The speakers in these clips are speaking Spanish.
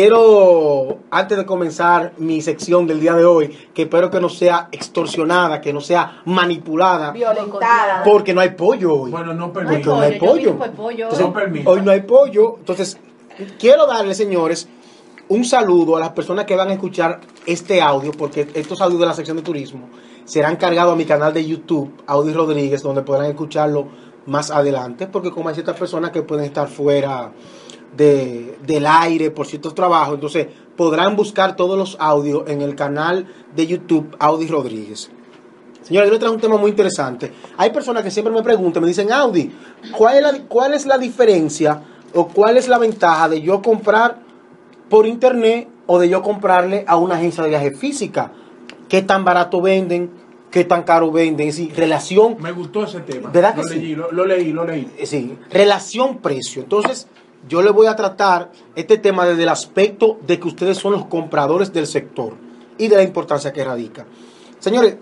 quiero, antes de comenzar mi sección del día de hoy, que espero que no sea extorsionada, que no sea manipulada, Violentada. porque no hay pollo hoy. Bueno, no Porque permito. no hay pollo, que fue pollo. Entonces, No permito. hoy no hay pollo. Entonces, quiero darle, señores, un saludo a las personas que van a escuchar este audio, porque estos audios de la sección de turismo serán cargados a mi canal de YouTube, Audi Rodríguez, donde podrán escucharlo más adelante, porque como hay ciertas personas que pueden estar fuera de, del aire por ciertos trabajos, entonces podrán buscar todos los audios en el canal de YouTube, Audi Rodríguez. Señores, yo les traigo un tema muy interesante. Hay personas que siempre me preguntan, me dicen, Audi, ¿cuál es la, cuál es la diferencia o cuál es la ventaja de yo comprar por internet o de yo comprarle a una agencia de viaje física? ¿Qué tan barato venden? ¿Qué tan caro venden? Es decir, relación Me gustó ese tema. ¿Verdad que lo sí? leí, lo, lo leí, lo leí. eh, sí, relación precio. Entonces, yo le voy a tratar este tema desde el aspecto de que ustedes son los compradores del sector y de la importancia que radica. Señores,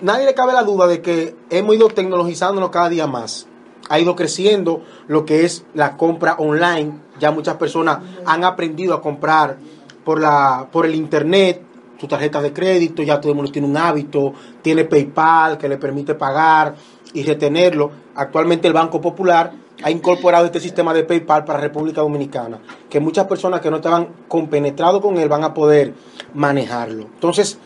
nadie le cabe la duda de que hemos ido tecnologizándonos cada día más. Ha ido creciendo lo que es la compra online. Ya muchas personas han aprendido a comprar por, la, por el internet, sus tarjetas de crédito, ya todo el mundo tiene un hábito, tiene PayPal que le permite pagar y retenerlo. Actualmente el Banco Popular ha incorporado este sistema de PayPal para República Dominicana, que muchas personas que no estaban compenetrados con él van a poder manejarlo. Entonces,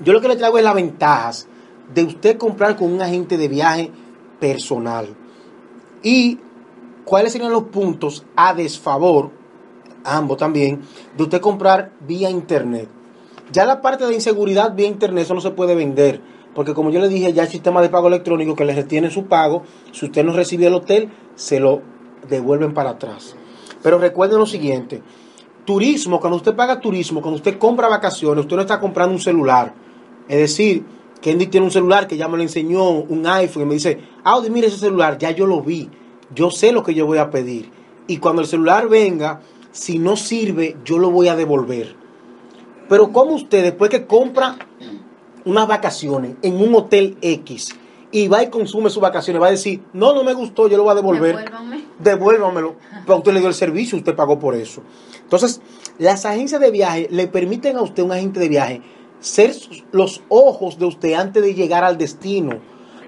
yo lo que le traigo es las ventajas de usted comprar con un agente de viaje personal. Y cuáles serían los puntos a desfavor, ambos también, de usted comprar vía internet. Ya la parte de inseguridad vía internet, eso no se puede vender. Porque como yo le dije, ya el sistema de pago electrónico que le retiene su pago, si usted no recibe el hotel, se lo devuelven para atrás. Pero recuerden lo siguiente, turismo, cuando usted paga turismo, cuando usted compra vacaciones, usted no está comprando un celular. Es decir, Kendi tiene un celular que ya me lo enseñó, un iPhone, y me dice, Audi, mire ese celular, ya yo lo vi, yo sé lo que yo voy a pedir. Y cuando el celular venga, si no sirve, yo lo voy a devolver. Pero como usted, después que compra unas vacaciones en un hotel X y va y consume sus vacaciones, va a decir, no, no me gustó, yo lo voy a devolver. Devuélvame. Devuélvamelo. Pero usted le dio el servicio, usted pagó por eso. Entonces, las agencias de viaje le permiten a usted, un agente de viaje, ser los ojos de usted antes de llegar al destino.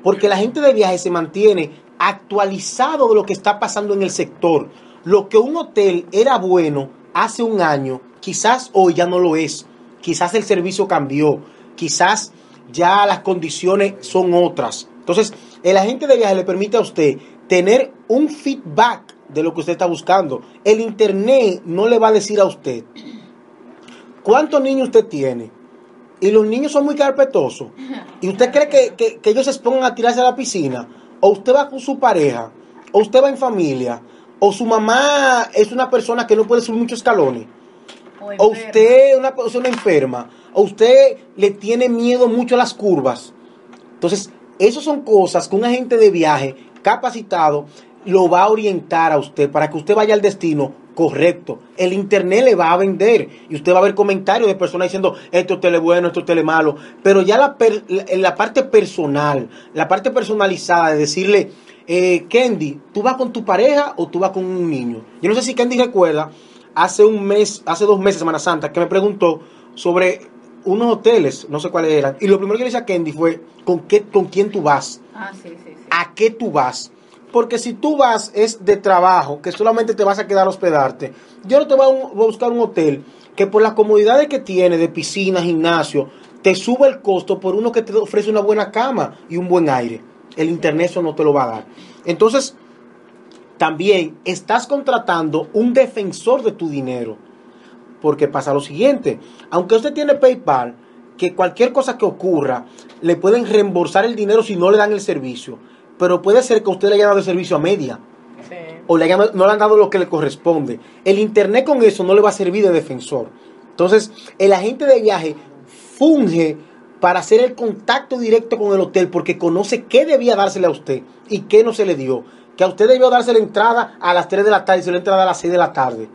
Porque el agente de viaje se mantiene actualizado de lo que está pasando en el sector. Lo que un hotel era bueno hace un año, quizás hoy ya no lo es. Quizás el servicio cambió. Quizás ya las condiciones son otras. Entonces, el agente de viaje le permite a usted tener un feedback de lo que usted está buscando. El internet no le va a decir a usted cuántos niños usted tiene. Y los niños son muy carpetosos. Y usted cree que, que- que ellos se expongan a tirarse a la piscina. O usted va con su pareja. O usted va en familia. O su mamá es una persona que no puede subir muchos escalones o enfermo. usted es una persona enferma, o usted le tiene miedo mucho a las curvas. Entonces, esas son cosas que un agente de viaje capacitado lo va a orientar a usted para que usted vaya al destino correcto. El internet le va a vender y usted va a ver comentarios de personas diciendo hotel es bueno, hotel es malo. Pero ya la, per- la, la parte personal, la parte personalizada de decirle, eh, Kendi, ¿tú vas con tu pareja o tú vas con un niño? Yo no sé si Kendi recuerda, hace un mes, hace dos meses, Semana Santa, que me preguntó sobre unos hoteles, no sé cuáles eran. Y lo primero que le dije a Kendi fue, ¿con, qué, ¿con quién tú vas? Ah, sí, sí, sí. ¿A qué tú vas? Porque si tú vas es de trabajo, que solamente te vas a quedar a hospedarte, yo no te voy a, un- voy a buscar un hotel que por las comodidades que tiene de piscina, gimnasio, te sube el costo por uno que te ofrece una buena cama y un buen aire. El internet eso no te lo va a dar. Entonces, también estás contratando un defensor de tu dinero. Porque pasa lo siguiente, aunque usted tiene PayPal, que cualquier cosa que ocurra, le pueden reembolsar el dinero si no le dan el servicio. Pero puede ser que usted le haya dado el servicio a media Sí. o le hayan- no le han dado lo que le corresponde. El Internet con eso no le va a servir de defensor. Entonces, el agente de viaje funge para hacer el contacto directo con el hotel porque conoce qué debía dársele a usted y qué no se le dio. Que a usted debió darse la entrada a las 3 de la tarde y se le entrada a las 6 de la tarde.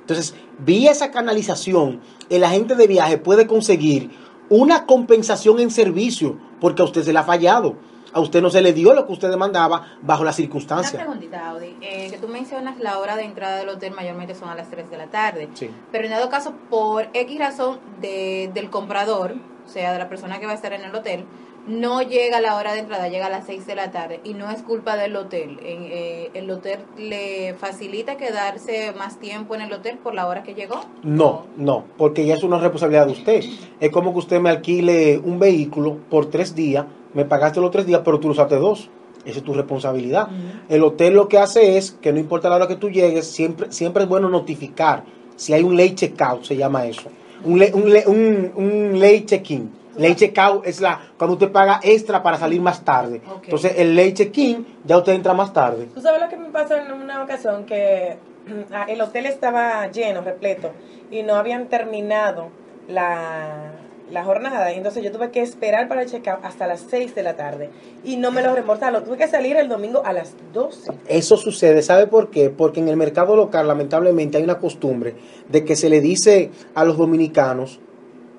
Entonces, vía esa canalización, el agente de viaje puede conseguir una compensación en servicio porque a usted se le ha fallado. a usted no se le dio lo que usted demandaba bajo las Una circunstancias. preguntita, Audi. Eh, que tú mencionas la hora de entrada del hotel mayormente son a las 3 de la tarde. Sí. Pero en dado caso, por X razón de, del comprador, o sea, de la persona que va a estar en el hotel, no llega la hora de entrada, llega a las 6 de la tarde y no es culpa del hotel. En, eh, el hotel le facilita quedarse más tiempo en el hotel por la hora que llegó. No, no, porque ya es una responsabilidad de usted. Es como que usted me alquile un vehículo por tres días, me pagaste los tres días, pero tú lo usaste dos. Esa es tu responsabilidad. El hotel lo que hace es que no importa la hora que tú llegues, siempre, siempre es bueno notificar. Si hay un late checkout, se llama eso. Un, le- un, le- un, un late check-in. Late checkout es la cuando usted paga extra para salir más tarde. Entonces, el late check-in ya usted entra más tarde. ¿Tú sabes lo que me pasó en una ocasión? Que ah, el hotel estaba lleno, repleto, y no habían terminado la, la jornada. Y entonces yo tuve que esperar para el checkout hasta las 6 de la tarde. Y no me lo reembolsaron. Tuve que salir el domingo a las 12. Eso sucede, ¿sabe por qué? Porque en el mercado local lamentablemente hay una costumbre de que se le dice a los dominicanos,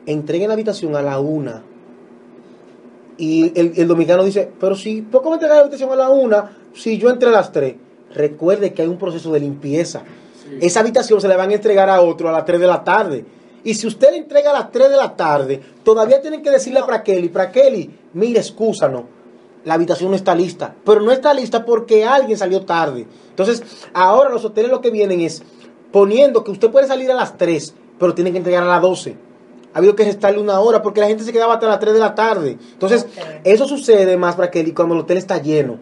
entreguen la habitación a la una. Y el, el dominicano dice, pero si, ¿por qué me entregan la habitación a la una si yo entré a las tres? Recuerde que hay un proceso de limpieza. Esa habitación se le van a entregar a otro a las 3 de la tarde. Y si usted le entrega a las 3 de la tarde, todavía tienen que decirle a Prakeli, Prakeli, mire, excúsanos, la habitación no está lista. Pero no está lista porque alguien salió tarde. Entonces, ahora los hoteles lo que vienen es poniendo que usted puede salir a las 3, pero tiene que entregar a las 12. Ha habido que restarle una hora porque la gente se quedaba hasta las 3 de la tarde. Entonces, eso sucede más, Prakeli, cuando el hotel está lleno.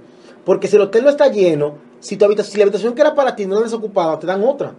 Porque si el hotel no está lleno, si, tu habitación, si la habitación que era para ti no era desocupada, te dan otra.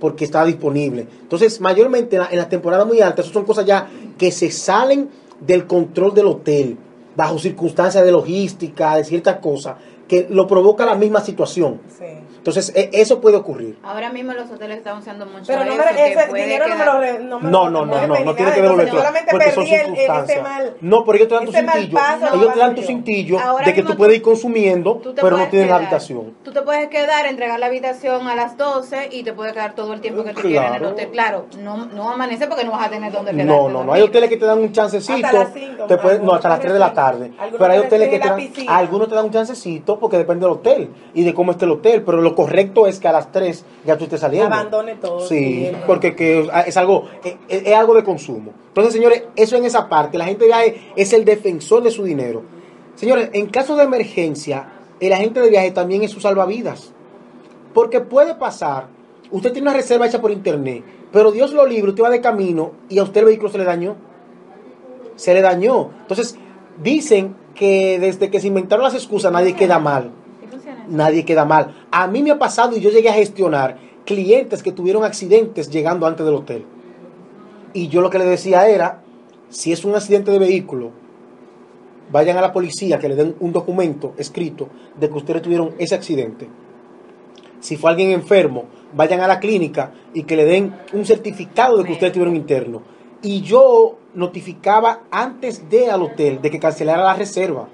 Porque está disponible. Entonces, mayormente en la, en la temporada muy alta, eso son cosas ya que se salen del control del hotel, bajo circunstancias de logística, de ciertas cosas, que lo provoca la misma situación. Sí. Entonces, e- eso puede ocurrir. Ahora mismo los hoteles están usando mucho Pero no me, eso, ese dinero no me lo no me No, no, no, no, no tiene que devolver todo, Solamente porque son perdí el, el- ese circunstancias. mal. No, pero ellos te dan tu cintillo. paso Ellos te dan tu cintillo Ahora de que tú puedes ir consumiendo, pero no puedes tienes la habitación. Tú te puedes quedar, entregar la habitación a las 12 y te puede quedar todo el tiempo que tú quieras en el hotel. Claro, no, no amanece porque no vas a tener dónde quedarte. No, no, no. Hay hoteles que te dan un chancecito. Hasta las cinco, te pueden- no, hasta las algunos 3 de la tarde. Pero hay hoteles que te la dan. piscina. Algunos te dan un chancecito porque depende del hotel y de cómo esté el hotel. Pero lo correcto es que a las 3 ya tú estés saliendo. Abandone todo. Sí, porque que es algo es, es algo de consumo. Entonces, señores, eso en esa parte, la gente de viaje es el defensor de su dinero. Señores, en caso de emergencia, el agente de viaje también es su salvavidas. Porque puede pasar, usted tiene una reserva hecha por internet, pero Dios lo libre, usted va de camino y a usted el vehículo se le dañó. Se le dañó. Entonces, dicen que desde que se inventaron las excusas nadie queda mal nadie queda mal. A mí me ha pasado y yo llegué a gestionar clientes que tuvieron accidentes llegando antes del hotel. Y yo lo que le decía era, si es un accidente de vehículo, vayan a la policía que le den un documento escrito de que ustedes tuvieron ese accidente. Si fue alguien enfermo, vayan a la clínica y que le den un certificado de que ustedes tuvieron interno. Y yo notificaba antes de al hotel de que cancelara la reserva.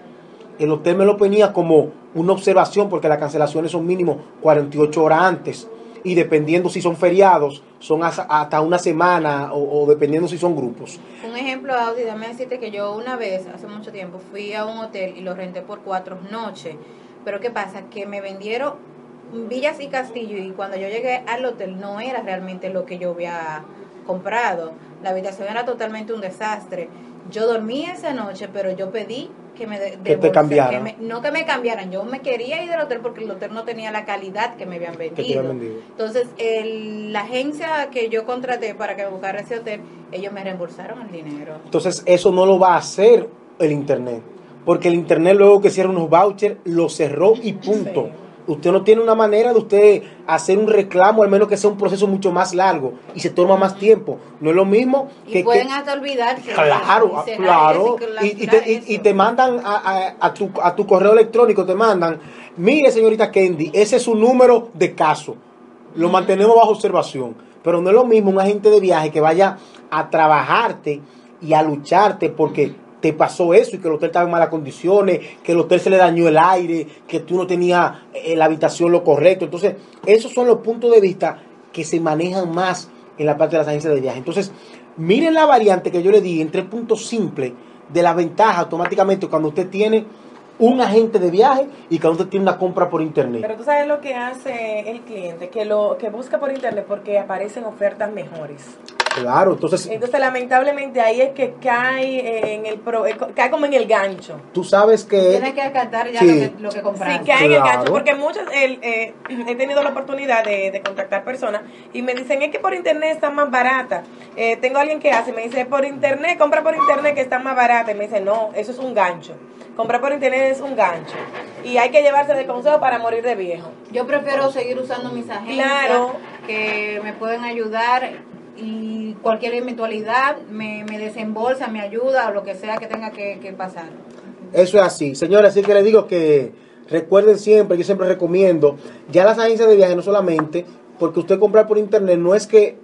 El hotel me lo ponía como una observación porque las cancelaciones son mínimo 48 horas antes. Y dependiendo si son feriados, son hasta- una semana o, dependiendo si son grupos. Un ejemplo, Audi, dame decirte que yo una vez, hace mucho tiempo, fui a un hotel y lo renté por cuatro noches. Pero ¿qué pasa? Que me vendieron villas y castillo y cuando yo llegué al hotel no era realmente lo que yo había comprado. La habitación era totalmente un desastre. Yo dormí esa noche, pero yo pedí que me de- te cambiaran. que me- no que me cambiaran, yo me quería ir del hotel porque el hotel no tenía la calidad que me habían Que vendido. Entonces, el- la agencia que yo contraté para que me buscara ese hotel, ellos me reembolsaron el dinero. Entonces eso no lo va a hacer el Internet. Porque el Internet luego que cierra unos vouchers, lo cerró y punto. Sí. Usted no tiene una manera de usted hacer un reclamo, al menos que sea un proceso mucho más largo y se toma más tiempo. No es lo mismo Y que... pueden que- hasta. Claro, y cerrar claro. eso, Y, y te, y- y te mandan a, a- a tu, a tu correo electrónico, te mandan, mire señorita Kendi, ese es su número de caso. Lo mantenemos bajo observación. Pero no es lo mismo un agente de viaje que vaya a trabajarte y a lucharte porque te pasó eso y que el hotel estaba en malas condiciones, que el hotel se le dañó el aire, que tú no tenías eh, la habitación lo correcto. Entonces, esos son los puntos de vista que se manejan más en la parte de las agencias de viaje. Entonces, miren la variante que yo le di en tres puntos simples de la ventaja automáticamente cuando usted tiene un agente de viaje y cada usted tiene una compra por internet. Pero tú sabes lo que hace el cliente, que lo que busca por internet porque aparecen ofertas mejores. Claro, entonces Entonces, lamentablemente ahí es que cae en el pro- eh, cae como en el gancho. tú sabes Tienes que que acatar ya Sí. lo que, lo que Sí, compraste. cae en el gancho, porque muchas, el, eh, he tenido la oportunidad de, de contactar personas y me dicen, es que por internet está más barata. Eh, tengo alguien que hace, me dice, por internet, compra por internet que está más barata. Y me dice, no, eso es un gancho. Comprar por internet es un gancho. Y hay que llevarse de consejo para morir de viejo. Yo prefiero seguir usando mis agencias Claro. que me pueden ayudar y cualquier eventualidad me, desembolsa, me ayuda o lo que sea que tenga que, que pasar. eso es así. Señores, así que les digo que recuerden siempre, yo siempre recomiendo, ya las agencias de viaje no solamente, porque usted comprar por internet no es que,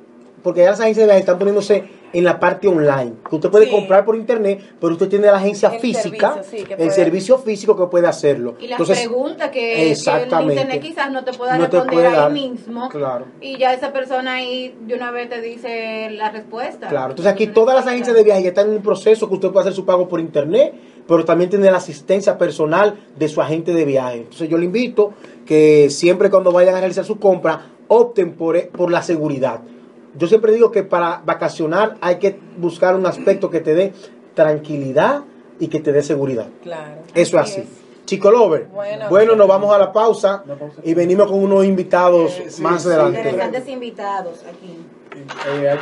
porque ya las agencias de viaje están poniéndose en la parte online, usted puede Sí. comprar por internet, pero usted tiene la agencia El física, servicio, sí, que el puede- servicio físico que puede hacerlo. Y las Entonces, preguntas que, que el internet quizás no te pueda No te responder puede ahí dar. mismo. Claro. Y ya esa persona ahí de una vez te dice la respuesta. Claro, entonces aquí todas las agencias de viaje ya están en un proceso que usted puede hacer su pago por internet, pero también tiene la asistencia personal de su agente de viaje. Entonces yo le invito que siempre cuando vayan a realizar su compra, opten por, por la seguridad. Yo siempre digo que para vacacionar hay que buscar un aspecto que te dé tranquilidad y que te dé seguridad. Claro. Eso es Así así. Chico Lover, Bueno. bueno, nos vamos a la pausa y venimos con unos invitados Eh, sí, más adelante. Interesantes invitados aquí. Eh,